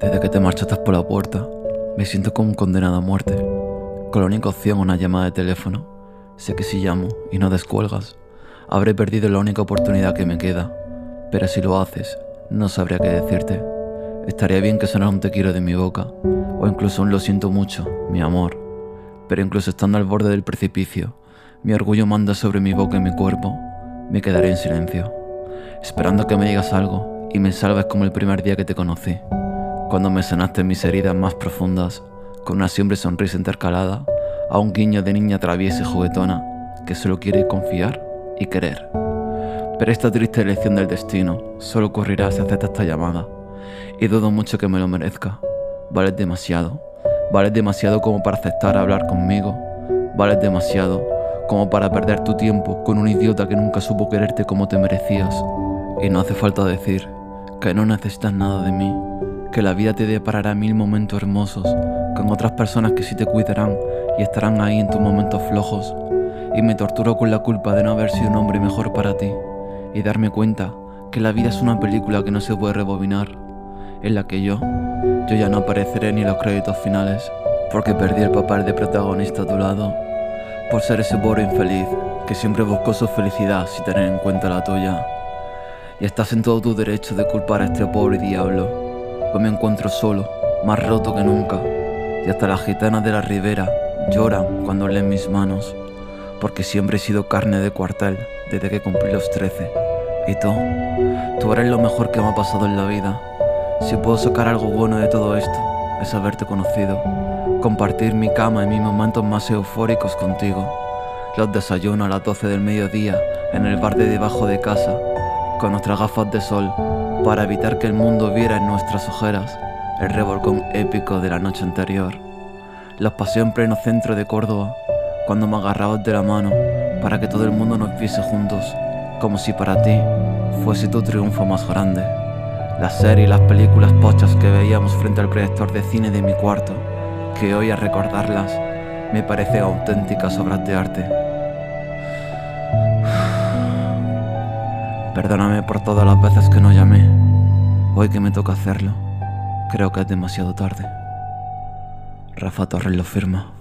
Desde que te marchaste por la puerta, me siento como condenado a muerte. Con la única opción una llamada de teléfono. Sé que si llamo y no descuelgas, habré perdido la única oportunidad que me queda. Pero si lo haces, no sabría qué decirte. Estaría bien que sonara un te quiero de mi boca, o incluso un lo siento mucho, mi amor. Pero incluso estando al borde del precipicio, mi orgullo manda sobre mi boca y mi cuerpo, me quedaré en silencio, esperando que me digas algo y me salves como el primer día que te conocí cuando me sanaste mis heridas más profundas, con una siempre sonrisa intercalada, a un guiño de niña traviesa y juguetona que solo quiere confiar y querer. Pero esta triste elección del destino solo ocurrirá si aceptas esta llamada, y dudo mucho que me lo merezca. Vales demasiado, vales demasiado como para aceptar hablar conmigo, vales demasiado como para perder tu tiempo con un idiota que nunca supo quererte como te merecías. Y no hace falta decir que no necesitas nada de mí que la vida te deparará mil momentos hermosos con otras personas que sí te cuidarán y estarán ahí en tus momentos flojos. Y me torturo con la culpa de no haber sido un hombre mejor para ti y darme cuenta que la vida es una película que no se puede rebobinar, en la que yo, yo ya no apareceré ni los créditos finales, porque perdí el papel de protagonista a tu lado, por ser ese pobre infeliz que siempre buscó su felicidad sin tener en cuenta la tuya. Y estás en todo tu derecho de culpar a este pobre diablo Hoy me encuentro solo, más roto que nunca, y hasta las gitanas de la ribera lloran cuando leen mis manos, porque siempre he sido carne de cuartel desde que cumplí los trece. Y tú, tú eres lo mejor que me ha pasado en la vida. Si puedo sacar algo bueno de todo esto, es haberte conocido, compartir mi cama en mis momentos más eufóricos contigo, los desayunos a las 12 del mediodía en el bar de debajo de casa, con nuestras gafas de sol para evitar que el mundo viera en nuestras ojeras el revolcón épico de la noche anterior. Los paseo en pleno centro de Córdoba, cuando me agarrabas de la mano para que todo el mundo nos viese juntos, como si para ti fuese tu triunfo más grande. Las series y las películas pochas que veíamos frente al proyector de cine de mi cuarto, que hoy a recordarlas me parecen auténticas obras de arte. Perdóname por todas las veces que no llamé. Hoy que me toca hacerlo, creo que es demasiado tarde. Rafa Torres lo firma.